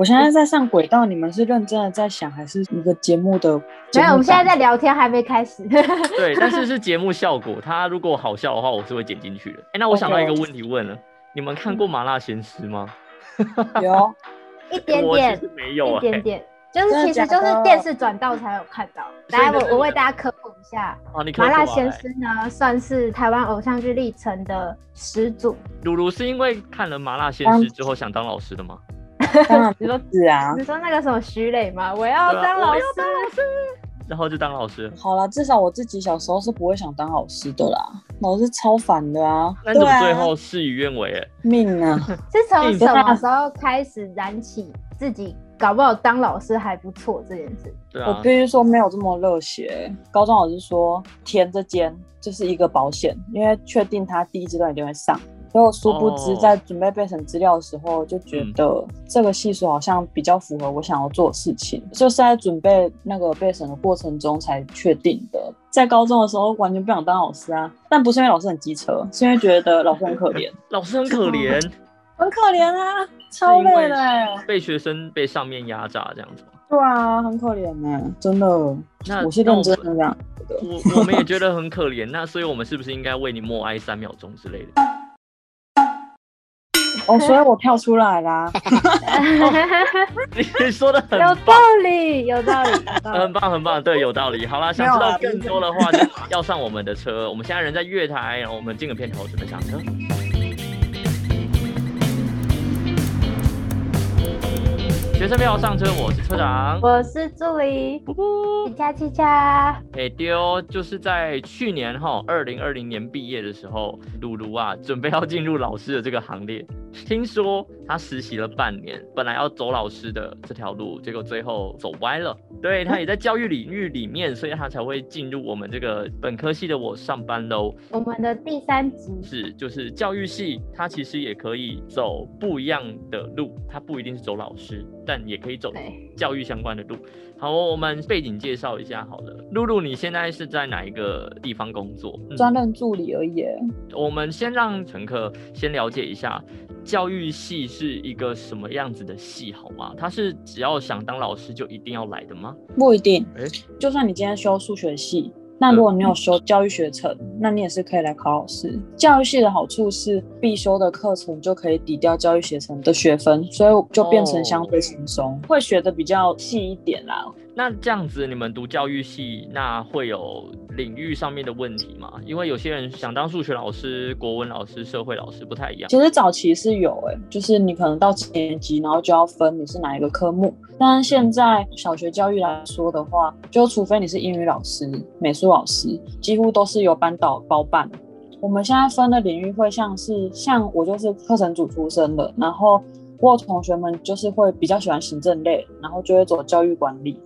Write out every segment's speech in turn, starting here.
我现在在上轨道，你们是认真的在想，还是一个节目的？没有，我们现在在聊天，还没开始。对，但是是节目效果。它如果好笑的话，我是会剪进去的。哎，那我想到一个问题问了，你们看过《麻辣鲜师》吗？有，一点点，没有，一点点，就是其实就是电视转到才有看到。来，我我为大家科普一下，《麻辣鲜师》呢算是台湾偶像剧历程的始祖。鲁鲁是因为看了《麻辣鲜师》之后想当老师的吗？你说是啊？你说那个什么徐磊吗？我要当老师，然后就当老师。好了，至少我自己小时候是不会想当老师的啦，老师超烦的啊。那怎么最后事与愿违？命啊！是从什么时候开始燃起自己搞不好当老师还不错这件事？我必须说没有这么热血。高中老师说填这间就是一个保险，因为确定他第一阶段一定会上。结果殊不知，在准备备审资料的时候，就觉得这个系数好像比较符合我想要做的事情，就是在准备那个备审的过程中才确定的。在高中的时候，完全不想当老师啊，但不是因为老师很机车，是因为觉得老师很可怜。老师很可怜，很可怜啊，超累的，被学生被上面压榨这样子。对啊，很可怜呢，真的。那我是认真的这样我我们也觉得很可怜，那所以我们是不是应该为你默哀三秒钟之类的？哦，所以我跳出来啦。你说的很有道理，有道理，很棒，很棒，对，有道理。好啦，想知道更多的话，就要上我们的车。我们现在人在月台，然后我们进个片头，准备上车。学生票上车，我是车长，我是助理，七加七加。哎丢，就是在去年哈，二零二零年毕业的时候，鲁鲁啊，准备要进入老师的这个行列。听说他实习了半年，本来要走老师的这条路，结果最后走歪了。对他也在教育领域里面，所以他才会进入我们这个本科系的我上班喽。我们的第三集是就是教育系，他其实也可以走不一样的路，他不一定是走老师，但也可以走教育相关的路。好，我们背景介绍一下好了。露露，你现在是在哪一个地方工作？专任助理而已。我们先让乘客先了解一下。教育系是一个什么样子的系，好吗？他是只要想当老师就一定要来的吗？不一定，哎，就算你今天修数学系，那如果你有修教育学程，那你也是可以来考老师。教育系的好处是必修的课程就可以抵掉教育学程的学分，所以就变成相对轻松，会学的比较细一点啦。那这样子，你们读教育系，那会有领域上面的问题吗？因为有些人想当数学老师、国文老师、社会老师不太一样。其实早期是有，哎，就是你可能到几年级，然后就要分你是哪一个科目。但现在小学教育来说的话，就除非你是英语老师、美术老师，几乎都是由班导包办。我们现在分的领域会像是，像我就是课程组出身的，然后我同学们就是会比较喜欢行政类，然后就会走教育管理。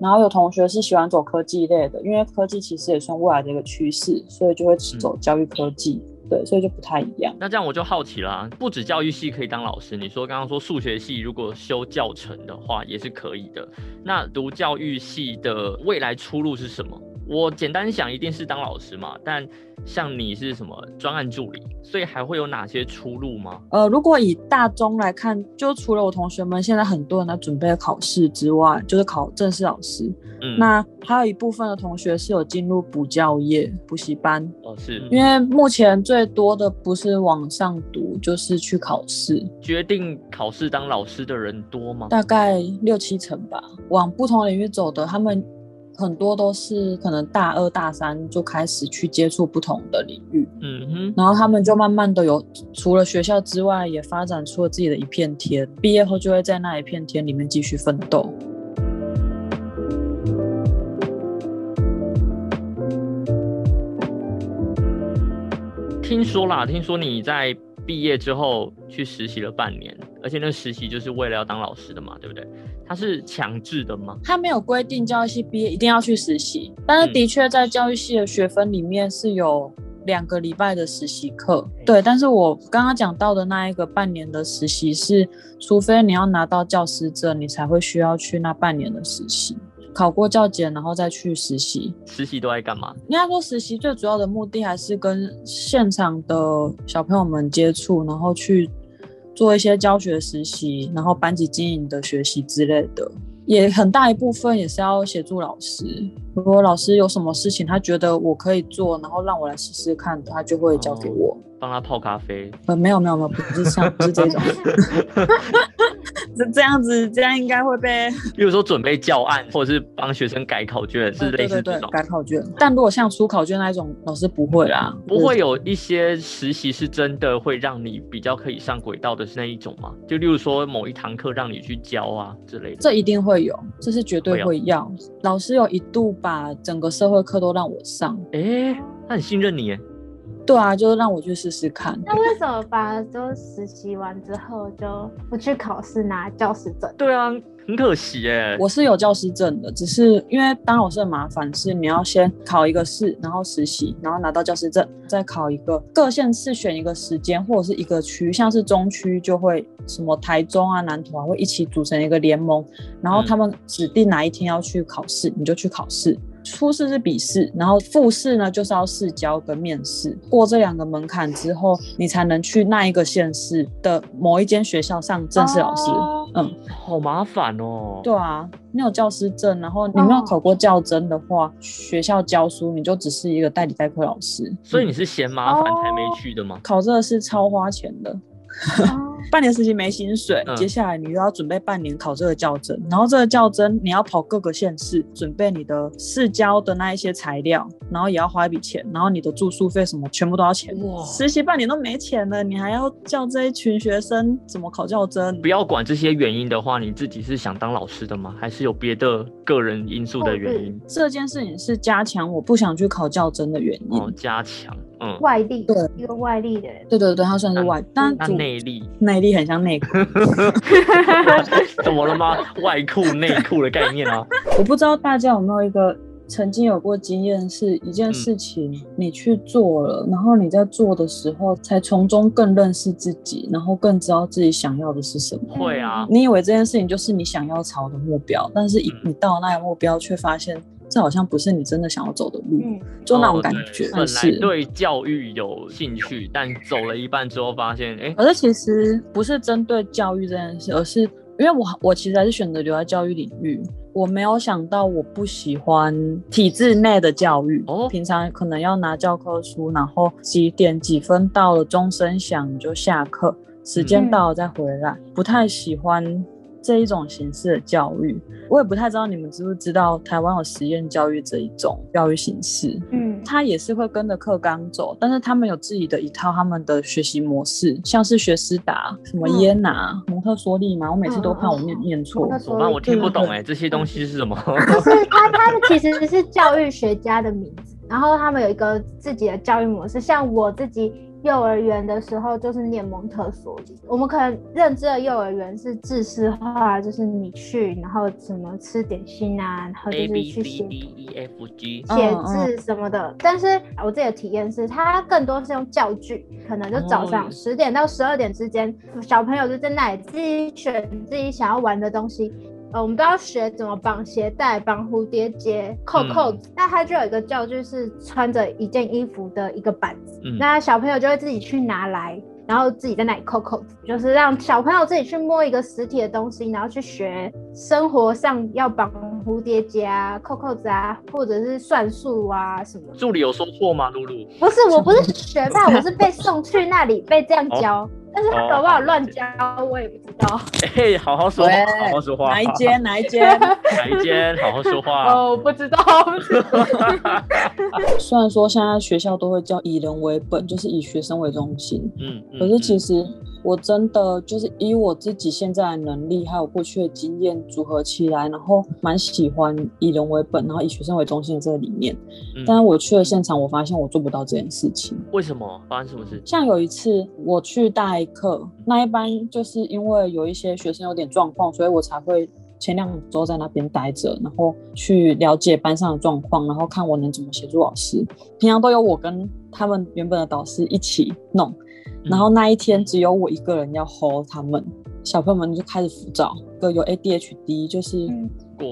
然后有同学是喜欢走科技类的，因为科技其实也算未来的一个趋势，所以就会走教育科技。对，所以就不太一样。那这样我就好奇了，不止教育系可以当老师，你说刚刚说数学系如果修教程的话也是可以的。那读教育系的未来出路是什么？我简单想，一定是当老师嘛。但像你是什么专案助理，所以还会有哪些出路吗？呃，如果以大中来看，就除了我同学们现在很多人在准备考试之外，就是考正式老师。嗯，那还有一部分的同学是有进入补教业补习班。哦，是因为目前最多的不是往上读，就是去考试。决定考试当老师的人多吗？大概六七成吧。往不同领域走的，他们。很多都是可能大二大三就开始去接触不同的领域，嗯哼，然后他们就慢慢的有除了学校之外，也发展出了自己的一片天。毕业后就会在那一片天里面继续奋斗。听说啦，听说你在。毕业之后去实习了半年，而且那实习就是为了要当老师的嘛，对不对？他是强制的吗？他没有规定教育系毕业一定要去实习，但是的确在教育系的学分里面是有两个礼拜的实习课。对，但是我刚刚讲到的那一个半年的实习是，除非你要拿到教师证，你才会需要去那半年的实习。考过教检，然后再去实习。实习都在干嘛？应该说，实习最主要的目的还是跟现场的小朋友们接触，然后去做一些教学实习，然后班级经营的学习之类的。也很大一部分也是要协助老师。如果老师有什么事情，他觉得我可以做，然后让我来试试看，他就会交给我，帮他泡咖啡。呃，没有没有没有，不是像不是这种。这这样子，这样应该会被，比如说准备教案，或者是帮学生改考卷，是类似这种改考卷。但如果像出考卷那一种，老师不会啦，不会有一些实习是真的会让你比较可以上轨道的是那一种吗？就例如说某一堂课让你去教啊之类的，这一定会有，这是绝对会要。老师有一度把整个社会课都让我上，哎，他很信任你。对啊，就是让我去试试看。那为什么把就实习完之后就不去考试拿教师证？对啊，很可惜耶。我是有教师证的，只是因为当老师很麻烦，是你要先考一个试，然后实习，然后拿到教师证，再考一个各县市选一个时间或者是一个区，像是中区就会什么台中啊、南投啊会一起组成一个联盟，然后他们指定哪一天要去考试，你就去考试。初试是笔试，然后复试呢就是要试教跟面试，过这两个门槛之后，你才能去那一个县市的某一间学校上正式老师。嗯，好麻烦哦。对啊，你有教师证，然后你没有考过教真的话，学校教书你就只是一个代理代课老师。所以你是嫌麻烦才没去的吗？考这个是超花钱的。半年实习没薪水，接下来你又要准备半年考这个教证，然后这个教证你要跑各个县市，准备你的市教的那一些材料，然后也要花一笔钱，然后你的住宿费什么全部都要钱。哇，实习半年都没钱了，你还要叫这一群学生怎么考教证？不要管这些原因的话，你自己是想当老师的吗？还是有别的个人因素的原因？这件事情是加强我不想去考教证的原因。哦，加强。嗯，外力对一个外力的人，对对对，他算是外，但内力内力很像内裤，怎么了吗？外裤内裤的概念啊？我不知道大家有没有一个曾经有过经验，是一件事情你去做了，然后你在做的时候，才从中更认识自己，然后更知道自己想要的是什么。会啊，你以为这件事情就是你想要朝的目标，但是你到那个目标，却发现。这好像不是你真的想要走的路，就那种感觉。本来对教育有兴趣，但走了一半之后发现，哎，可是其实不是针对教育这件事，而是因为我我其实还是选择留在教育领域。我没有想到我不喜欢体制内的教育，哦，平常可能要拿教科书，然后几点几分到了钟声响就下课，时间到了再回来，不太喜欢。这一种形式的教育，我也不太知道你们知不知道，台湾有实验教育这一种教育形式。嗯，他也是会跟着课纲走，但是他们有自己的一套他们的学习模式，像是学思达、什么耶拿、蒙特梭利嘛，我每次都怕我念念错。那我听不懂哎，这些东西是什么？就是他他们其实是教育学家的名字，然后他们有一个自己的教育模式，像我自己。幼儿园的时候就是念蒙特梭利，我们可能认知的幼儿园是知识化，就是你去，然后怎么吃点心啊，然后就是去写写字什么的。但是我自己的体验是，它更多是用教具，可能就早上十点到十二点之间，小朋友就在那里自己选自己想要玩的东西。呃，我们都要学怎么绑鞋带、绑蝴蝶结、扣扣子。那它就有一个教具，是穿着一件衣服的一个板子。那小朋友就会自己去拿来，然后自己在那里扣扣子，就是让小朋友自己去摸一个实体的东西，然后去学生活上要绑蝴蝶结啊、扣扣子啊，或者是算术啊什么。助理有说错吗，露露？不是，我不是学霸，我是被送去那里被这样教。但是他搞不好乱教，我也不知道。哎，好好说话，好好说话。哪一间？哪一间？哪一间？好好说话。哦，不知道。虽然说现在学校都会叫以人为本，就是以学生为中心。嗯。可是其实。我真的就是以我自己现在的能力，还有过去的经验组合起来，然后蛮喜欢以人为本，然后以学生为中心的这个理念。但是我去了现场，我发现我做不到这件事情。为什么？发生什么事？像有一次我去代课，那一班就是因为有一些学生有点状况，所以我才会前两周在那边待着，然后去了解班上的状况，然后看我能怎么协助老师。平常都有我跟他们原本的导师一起弄。然后那一天只有我一个人要 hold 他们，小朋友们就开始浮躁，个有 ADHD，就是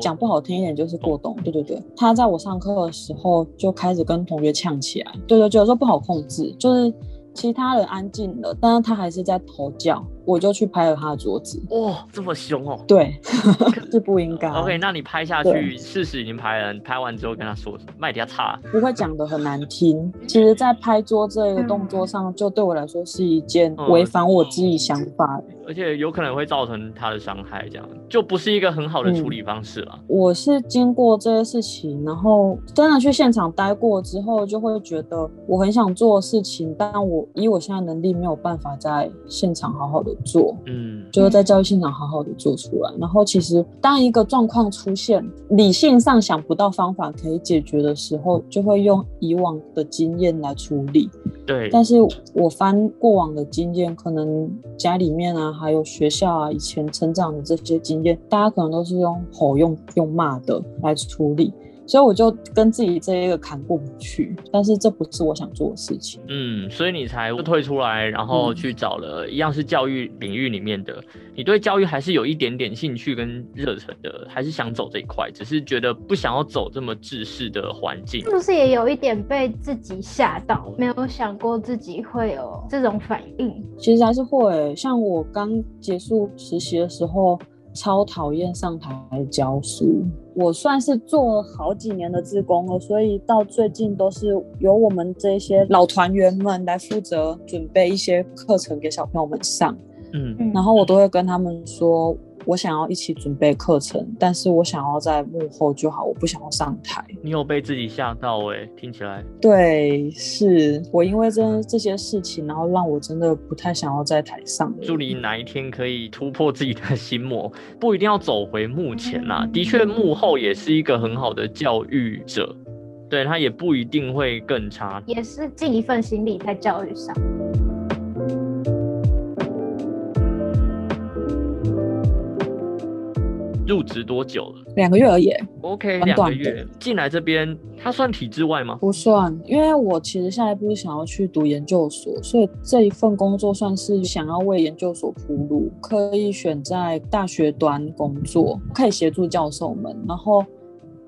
讲不好听一点就是过动。对对对，他在我上课的时候就开始跟同学呛起来，对对，有时候不好控制，就是其他人安静了，但是他还是在吼叫，我就去拍了他的桌子。哇，这么凶哦！对，是不应该。OK，那你拍下去，事实已经拍了，你拍完之后跟他说麦迪亚差，不会讲的很难听。其实，在拍桌这个动作上，就对我来说是一件违反我自己想法的。而且有可能会造成他的伤害，这样就不是一个很好的处理方式了。嗯、我是经过这些事情，然后真的去现场待过之后，就会觉得我很想做的事情，但我以我现在能力没有办法在现场好好的做，嗯，就是在教育现场好好的做出来。然后其实当一个状况出现，理性上想不到方法可以解决的时候，就会用以往的经验来处理。对，但是我翻过往的经验，可能家里面啊。还有学校啊，以前成长的这些经验，大家可能都是用吼、用用骂的来处理，所以我就跟自己这一个坎过不去。但是这不是我想做的事情，嗯，所以你才退出来，然后去找了一样是教育领域里面的。你对教育还是有一点点兴趣跟热忱的，还是想走这一块，只是觉得不想要走这么制式的环境，是不是也有一点被自己吓到？没有想过自己会有这种反应。其实还是会，像我刚结束实习的时候，超讨厌上台教书。我算是做了好几年的志工了，所以到最近都是由我们这些老团员们来负责准备一些课程给小朋友们上。嗯，然后我都会跟他们说，我想要一起准备课程，但是我想要在幕后就好，我不想要上台。你有被自己吓到哎、欸，听起来。对，是我因为这这些事情，然后让我真的不太想要在台上。祝你哪一天可以突破自己的心魔，不一定要走回幕前啦。的确，幕后也是一个很好的教育者，对他也不一定会更差，也是尽一份心力在教育上。入职多久了？两个月而已。OK，两个月进来这边，他算体制外吗？不算，因为我其实下一步是想要去读研究所，所以这一份工作算是想要为研究所铺路，可以选在大学端工作，可以协助教授们，然后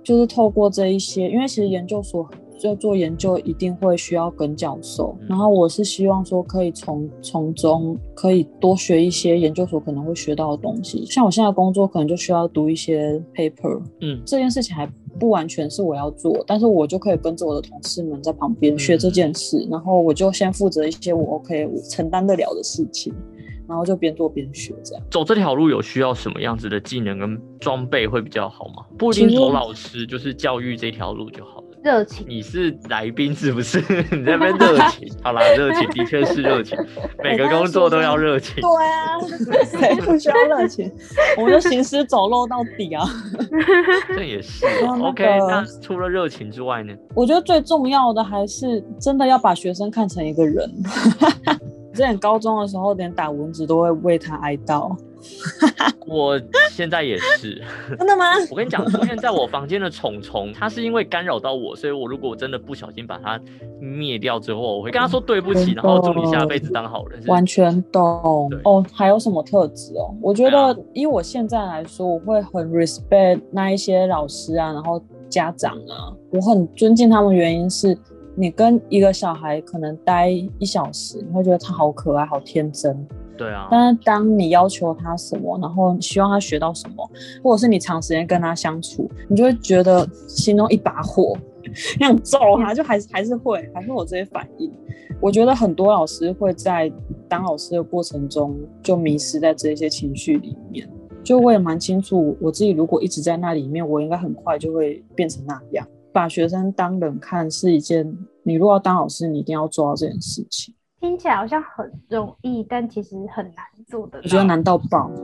就是透过这一些，因为其实研究所。就做研究一定会需要跟教授，然后我是希望说可以从从中可以多学一些研究所可能会学到的东西。像我现在工作可能就需要读一些 paper，嗯，这件事情还不完全是我要做，但是我就可以跟着我的同事们在旁边学这件事，嗯、然后我就先负责一些我 OK 我承担得了的事情，然后就边做边学这样。走这条路有需要什么样子的技能跟装备会比较好吗？不一定走老师，就是教育这条路就好了。热情，你是来宾是不是？你那边热情，好啦，热情的确是热情，每个工作都要热情。对啊，谁不需要热情？我们就行尸走肉到底啊！这也是、OK。那除了热情之外呢？我觉得最重要的还是真的要把学生看成一个人。之前高中的时候，连打蚊子都会为他哀悼。我现在也是，真的吗？我跟你讲，出现在我房间的虫虫，它是因为干扰到我，所以我如果真的不小心把它灭掉之后，我会跟他说对不起，然后祝你下辈子当好人。完全懂哦。还有什么特质哦？我觉得以我现在来说，我会很 respect 那一些老师啊，然后家长啊，我很尊敬他们，原因是。你跟一个小孩可能待一小时，你会觉得他好可爱、好天真。对啊。但是当你要求他什么，然后希望他学到什么，或者是你长时间跟他相处，你就会觉得心中一把火，想揍他，就还是还是会，还是有这些反应。我觉得很多老师会在当老师的过程中就迷失在这些情绪里面。就我也蛮清楚，我自己如果一直在那里面，我应该很快就会变成那样。把学生当人看是一件，你如果要当老师，你一定要做到这件事情。听起来好像很容易，但其实很难做的。我觉得难到爆。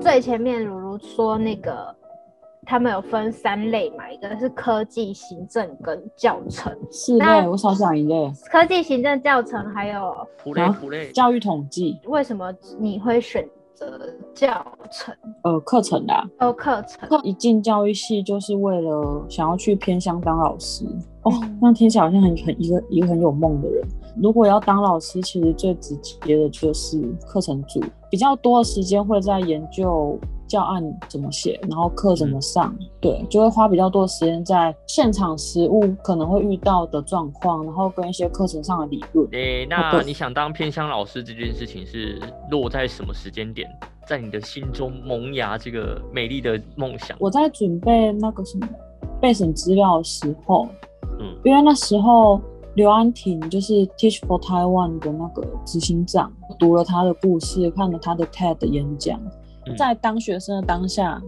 最前面如如说那个，他们有分三类嘛，一个是科技、行政跟教程。是类，我少讲一类。科技、行政、教程还有普类普类教育统计。为什么你会选？教程。呃，课程的哦，课程。一进教育系就是为了想要去偏乡当老师。哦，那听起来好像很很一个一个很有梦的人。如果要当老师，其实最直接的就是课程组，比较多的时间会在研究教案怎么写，然后课怎么上，对，就会花比较多的时间在现场实物可能会遇到的状况，然后跟一些课程上的理论。诶、那你想当偏乡老师这件事情是落在什么时间点，在你的心中萌芽这个美丽的梦想？我在准备那个什么备审资料的时候，嗯因为那时候刘安婷就是 Teach for Taiwan 的那个执行长，读了他的故事，看了他的 TED 演讲，嗯在当学生的当下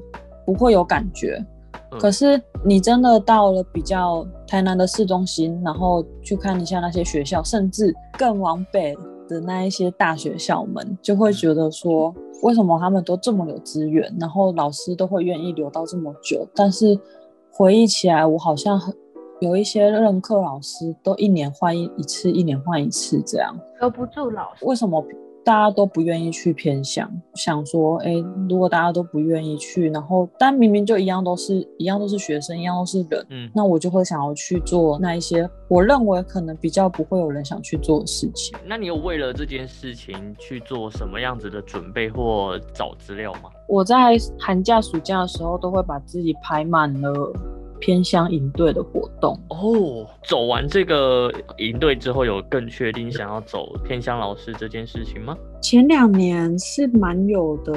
不会有感觉，嗯可是你真的到了比较台南的市中心，然后去看一下那些学校，甚至更往北的那一些大学校们，就会觉得说，为什么他们都这么有资源，然后老师都会愿意留到这么久？但是回忆起来，我好像很有一些任课老师都一年换一一次，一年换一次这样。留不住老师。为什么大家都不愿意去偏乡？想说，哎、如果大家都不愿意去，然后但明明就一样都是一样都是学生，一样都是人，嗯，那我就会想要去做那一些我认为可能比较不会有人想去做的事情。那你有为了这件事情去做什么样子的准备或找资料吗？我在寒假、暑假的时候都会把自己排满了偏乡营队的活动。哦，走完这个营队之后，有更确定想要走偏乡老师这件事情吗？前两年是蛮有的，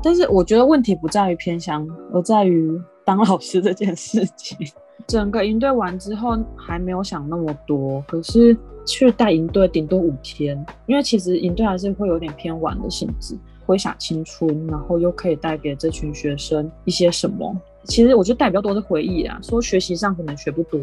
但是我觉得问题不在于偏乡，而在于当老师这件事情。整个营队完之后还没有想那么多，可是去带营队顶多五天，因为其实营队还是会有点偏晚的性质，挥洒青春，然后又可以带给这群学生一些什么。其实我觉得带比较多的回忆啊，说学习上可能学不多，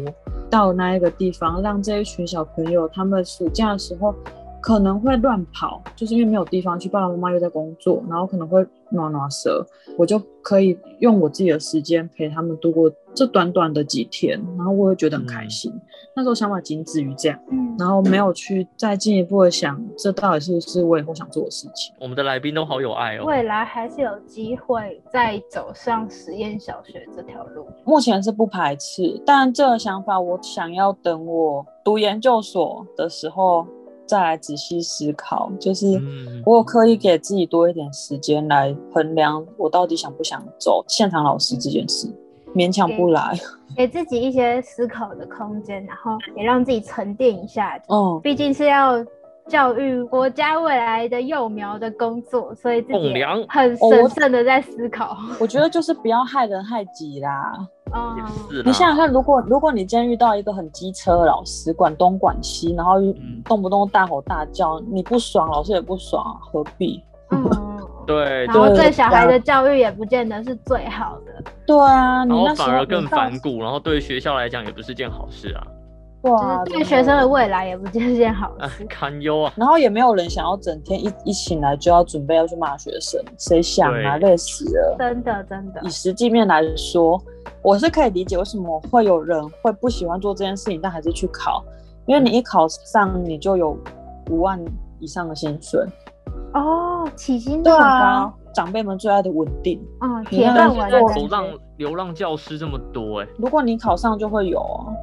到那一个地方，让这一群小朋友他们暑假的时候可能会乱跑，就是因为没有地方去，爸爸妈妈又在工作，然后可能会暖暖蛇，我就可以用我自己的时间陪他们度过这短短的几天，然后我会觉得很开心。那时候想法仅止于这样，嗯，然后没有去再进一步的想，这到底是不是我以后想做的事情。我们的来宾都好有爱哦。未来还是有机会再走上实验小学这条路。目前是不排斥，但这个想法我想要等我读研究所的时候再来仔细思考。就是嗯我有刻意给自己多一点时间来衡量我到底想不想走现场老师这件事，勉强不来。给自己一些思考的空间，然后也让自己沉淀一下。嗯，毕竟是要教育国家未来的幼苗的工作，所以自己很哦我审慎的在思考。我觉得就是不要害人害己啦。嗯也，是。你想想看，如果如果你今天遇到一个很机车的老师，管东管西，然后嗯动不动大吼大叫，你不爽，老师也不爽，何必？嗯，对，然后对对小孩的教育也不见得是最好的。对啊，你然后那反而更反骨，然后对学校来讲也不是件好事啊，对就啊，是对学生的未来也不见是件好啊事。堪忧啊。然后也没有人想要整天一一醒来就要准备要去骂学生，谁想啊，累死了。真的真的以，实际面来说，我是可以理解为什么会有人会不喜欢做这件事情，但还是去考，因为你一考上你就有五万以上的薪水。哦，起薪对这么啊高，，长辈们最爱的稳定。嗯，你铁看现在饭碗流浪。流浪教师这么多哎、如果你考上，就会有啊。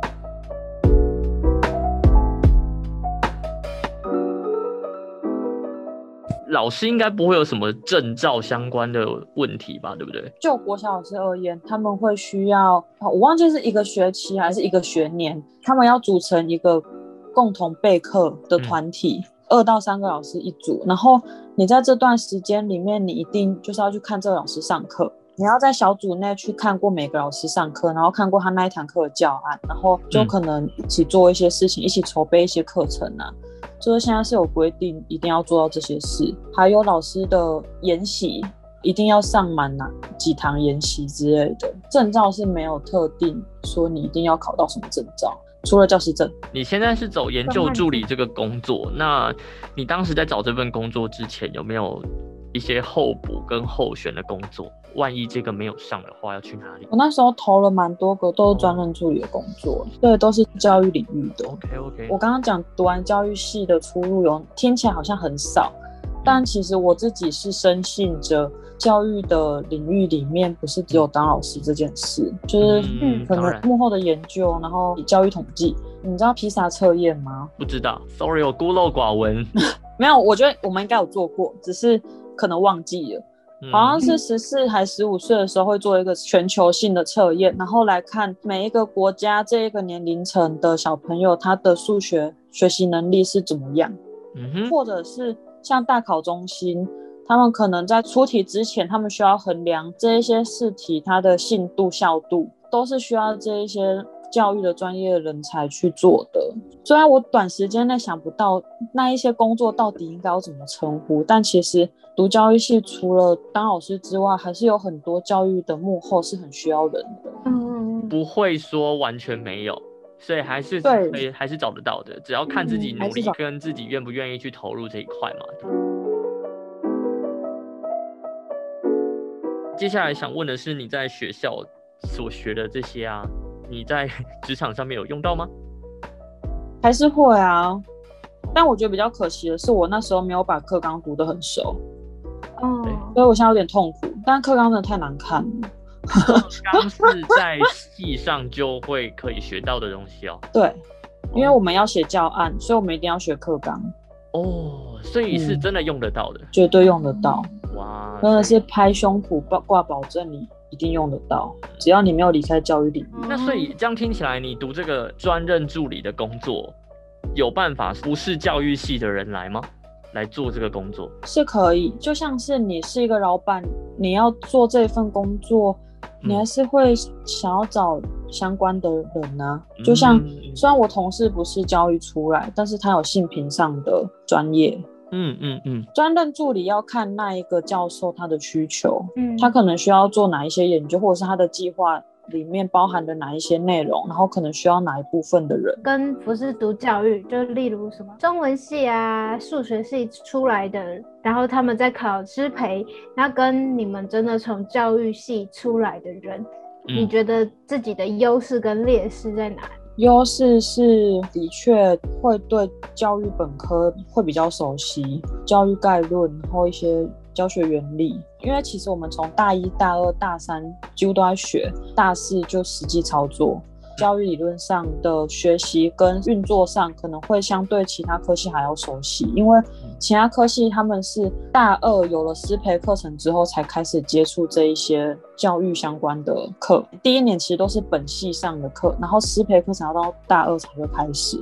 老师应该不会有什么证照相关的问题吧？对不对？就国小老师而言，他们会需要，啊我忘记是一个学期还是一个学年，他们要组成一个共同备课的团体，二、到三个老师一组。然后你在这段时间里面，你一定就是要去看这个老师上课，你要在小组内去看过每个老师上课，然后看过他那一堂课的教案，然后就嗯可能一起做一些事情，一起筹备一些课程啊。就是现在是有规定，一定要做到这些事，还有老师的研习，一定要上满哪几堂研习之类的。证照是没有特定说你一定要考到什么证照，除了教师证。你现在是走研究助理这个工作，那你当时在找这份工作之前，有没有一些候补跟候选的工作？万一这个没有上的话，要去哪里我那时候投了蛮多个，都是专任助理的工作，对，都是教育领域的。？OK OK，我刚刚讲读完教育系的出路有听起来好像很少，但其实我自己是深信着教育的领域里面不是只有当老师这件事，就是嗯，可能幕后的研究，然后教育统计。你知道披萨测验吗？不知道，Sorry，我孤陋寡闻。没有，我觉得我们应该有做过，只是可能忘记了。好像是十四还十五岁的时候会做一个全球性的测验，然后来看每一个国家这一个年龄层的小朋友他的数学学习能力是怎么样，嗯哼，或者是像大考中心，他们可能在出题之前，他们需要衡量这一些试题它的信度、效度，都是需要这一些教育的专业人才去做的。虽然我短时间内想不到那一些工作到底应该要怎么称呼，但其实读教育系除了当老师之外，还是有很多教育的幕后是很需要人的。嗯，不会说完全没有，所以还是对可以还是找得到的，只要看自己努力跟自己愿不愿意去投入这一块嘛。接下来想问的是，你在学校所学的这些啊，你在 职场上面有用到吗？还是会啊，但我觉得比较可惜的是，我那时候没有把课纲读得很熟，哦，所以我现在有点痛苦。但课纲真的太难看了。刚是在系上就会可以学到的东西哦。对，因为我们要写教案，所以我们一定要学课纲，哦，所以是嗯真的用得到的。绝对用得到，哇，真的是拍胸脯挂挂保证，你一定用得到。只要你没有离开教育领域，那所以这样听起来，你读这个专任助理的工作，有办法不是教育系的人来吗？来做这个工作？是可以。就像是你是一个老板，你要做这份工作，你还是会想要找相关的人啊。就像嗯虽然我同事不是教育出来，但是他有性平上的专业。嗯嗯嗯，专任助理要看那一个教授他的需求，嗯，他可能需要做哪一些研究，或者是他的计划里面包含的哪一些内容，然后可能需要哪一部分的人。跟不是读教育，就例如什么中文系啊、数学系出来的，然后他们在考师培，那跟你们真的从教育系出来的人，你嗯觉得自己的优势跟劣势在哪里？优势是的确会对教育本科会比较熟悉，教育概论，然后一些教学原理。因为其实我们从大一、大二、大三几乎都在学，大四就实际操作。教育理论上的学习跟运作上可能会相对其他科系还要熟悉，因为其他科系他们是大二有了师培课程之后才开始接触这一些教育相关的课，第一年其实都是本系上的课，然后师培课程要到大二才会开始。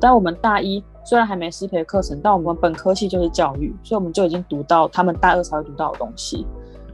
但我们大一虽然还没师培课程，但我们本科系就是教育，所以我们就已经读到他们大二才会读到的东西。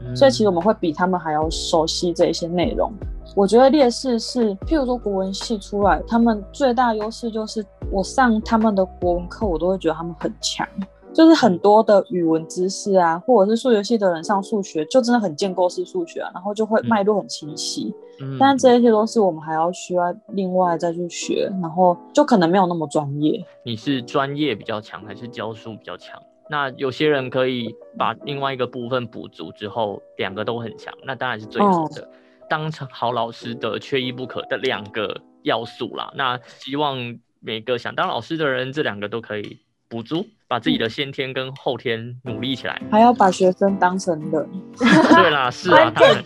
嗯所以其实我们会比他们还要熟悉这一些内容。我觉得劣势是，譬如说国文系出来，他们最大优势就是我上他们的国文课，我都会觉得他们很强，就是很多的语文知识啊，或者是数学系的人上数学，就真的很建构式数学啊，然后就会嗯脉络很清晰。嗯但这一些都是我们还要需要另外再去学，然后就可能没有那么专业。你是专业比较强还是教书比较强？那有些人可以把另外一个部分补足之后，两个都很强，那当然是最好的。当成好老师的缺一不可的两个要素啦。那希望每个想当老师的人，这两个都可以补足，把自己的先天跟后天努力起来。还要把学生当成人，对啦，是啊，他们。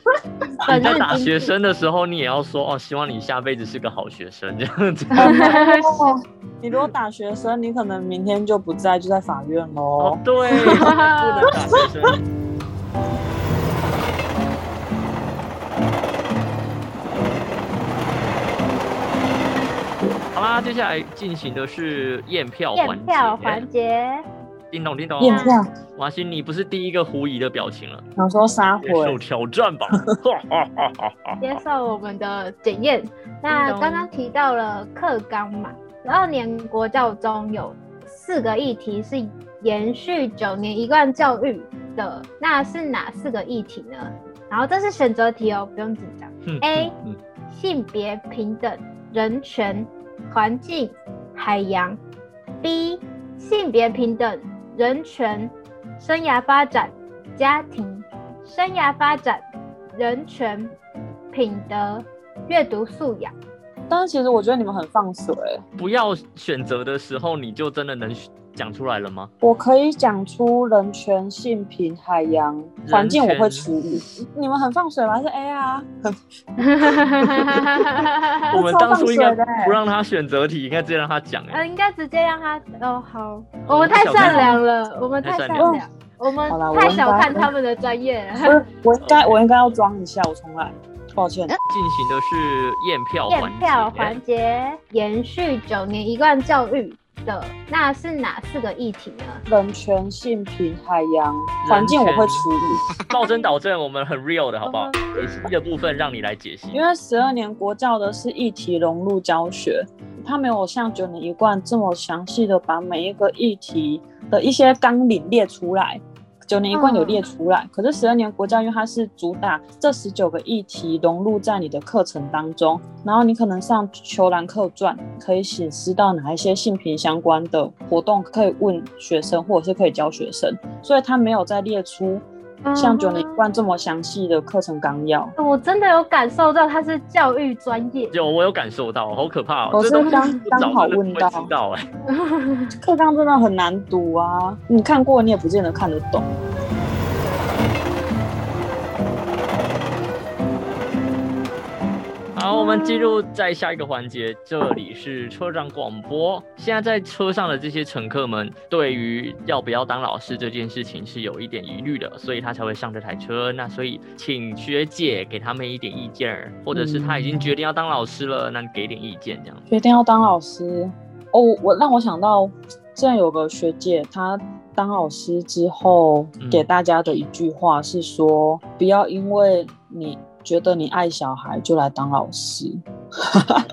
你在打学生的时候，你也要说哦，希望你下辈子是个好学生这样子。你如果打学生，你可能明天就不在，就在法院喽哦。，对，不能打学生。好啦，接下来进行的是验票环节。验票环节，叮咚叮咚，验票，马欣，你不是第一个狐疑的表情了，想说杀接受，挑战吧！接受我们的检验。那刚刚提到了课纲嘛，十二年国教中有四个议题是延续九年一贯教育的，那是哪四个议题呢？然后这是选择题哦，不用紧张。A 嗯性别平等、人权、环境、海洋。B 性别平等、人权、生涯发展、家庭、生涯发展、人权、品德、阅读素养。但是其实我觉得你们很放水，不要选择的时候，你就真的能讲出来了吗？我可以讲出人权、性平、海洋、环境，我会处理。你们很放水吗？是 A 啊，很我们当初应该超放水的欸不让他选择题，应该直接让他讲哎、呃，应该直接让他哦好，我们太善良了，我们太善良良。我们太小看他们的专业了。我我应该我应该要装一下，我重来，抱歉。进行的是验票环节。验票环节延续九年一贯教育的，那是哪四个议题呢？人权、性平、海洋、环境，我会处理。暴政导正，我们很 real 的好不好？嗯解析的部分让你来解析。因为十二年国教的是议题融入教学，它没有像九年一贯这么详细的把每一个议题的一些纲领列出来。九年一贯有列出来，可是十二年国教因为它是主打这十九个议题融入在你的课程当中，然后你可能上球兰课传可以显示到哪一些性平相关的活动可以问学生，或者是可以教学生，所以它没有再列出像九年一贯这么详细的课程纲要。我真的有感受到他是教育专业，有，我有感受到，好可怕哦！我是这东西刚刚好问到知道哎。课纲真的很难读啊，你看过你也不见得看得懂。我们进入在下一个环节，这里是车长广播。现在在车上的这些乘客们，对于要不要当老师这件事情是有一点疑虑的，所以他才会上这台车。那所以请学姐给他们一点意见儿，或者是他已经决定要当老师了，那你给点意见这样。决定要当老师哦，我让我想到，之前有个学姐，她当老师之后嗯给大家的一句话是说，不要因为你觉得你爱小孩就来当老师。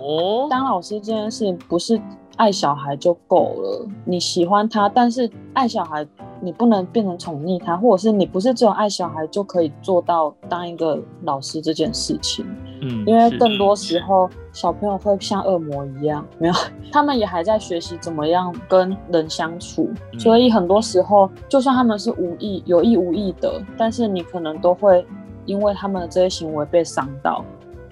哦，当老师这件事情不是爱小孩就够了，你喜欢他，但是爱小孩你不能变成宠溺他，或者是你不是只有爱小孩就可以做到当一个老师这件事情。嗯因为更多时候小朋友会像恶魔一样，没有，他们也还在学习怎么样跟人相处，嗯所以很多时候就算他们是无意、有意无意的，但是你可能都会因为他们的这些行为被伤到，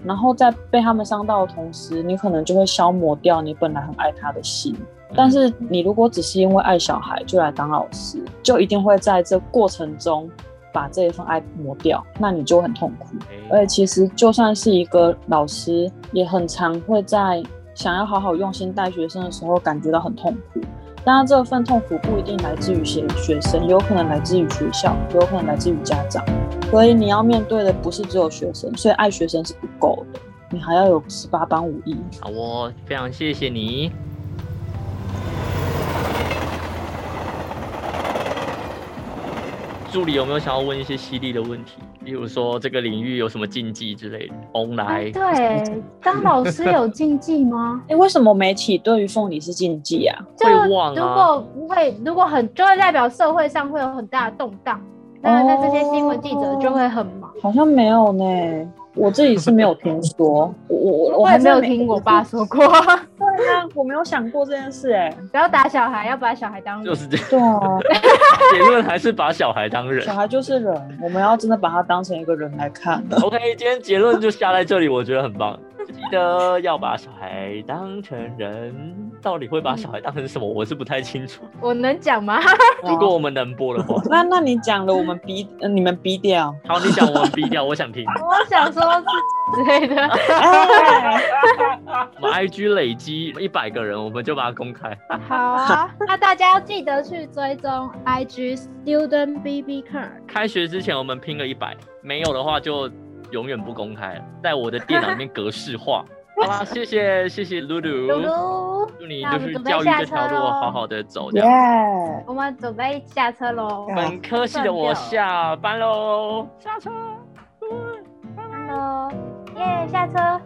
然后在被他们伤到的同时，你可能就会消磨掉你本来很爱他的心。但是你如果只是因为爱小孩就来当老师，就一定会在这过程中把这一份爱磨掉，那你就很痛苦。而且其实就算是一个老师，也很常会在想要好好用心带学生的时候感觉到很痛苦。当然，这份痛苦不一定来自于学学生，有可能来自于学校，有可能来自于家长。所以你要面对的不是只有学生，所以爱学生是不够的，你还要有十八般武艺。好，我非常谢谢你。助理有没有想要问一些犀利的问题？例如说这个领域有什么禁忌之类的？红来哎，，对，当老师有禁忌吗？哎，为什么媒体对于凤梨是禁忌啊？就会忘如啊果会，如果很，就会代表社会上会有很大的动荡，那那这些新闻记者就会很忙。好像没有呢，我自己是没有听说，我我我我也没有听我爸说过，对啊，我没有想过这件事哎。不要打小孩，要把小孩当人就是这样。对啊，结论还是把小孩当人小。孩就是人，我们要真的把他当成一个人来看。OK，今天结论就下在这里，我觉得很棒。记得要把小孩当成人，到底会把小孩当成什么？我是不太清楚。我能讲吗？如果我们能播的话，那那你讲了，我们逼、呃、你们逼掉。好，你讲我们逼掉，我想听。我想说是之类的。哎，我们 IG 累积一百个人，我们就把它公开。好啊，那大家要记得去追踪 IG Student BB Car。开学之前我们拼了一百，没有的话就永远不公开了，在我的电脑里面格式化。好啦，谢谢谢谢露露，露露，祝你就是教育这条路好好的走，这耶。！我们准备下车喽。本科系的我下班喽，下车。拜拜喽耶，下车。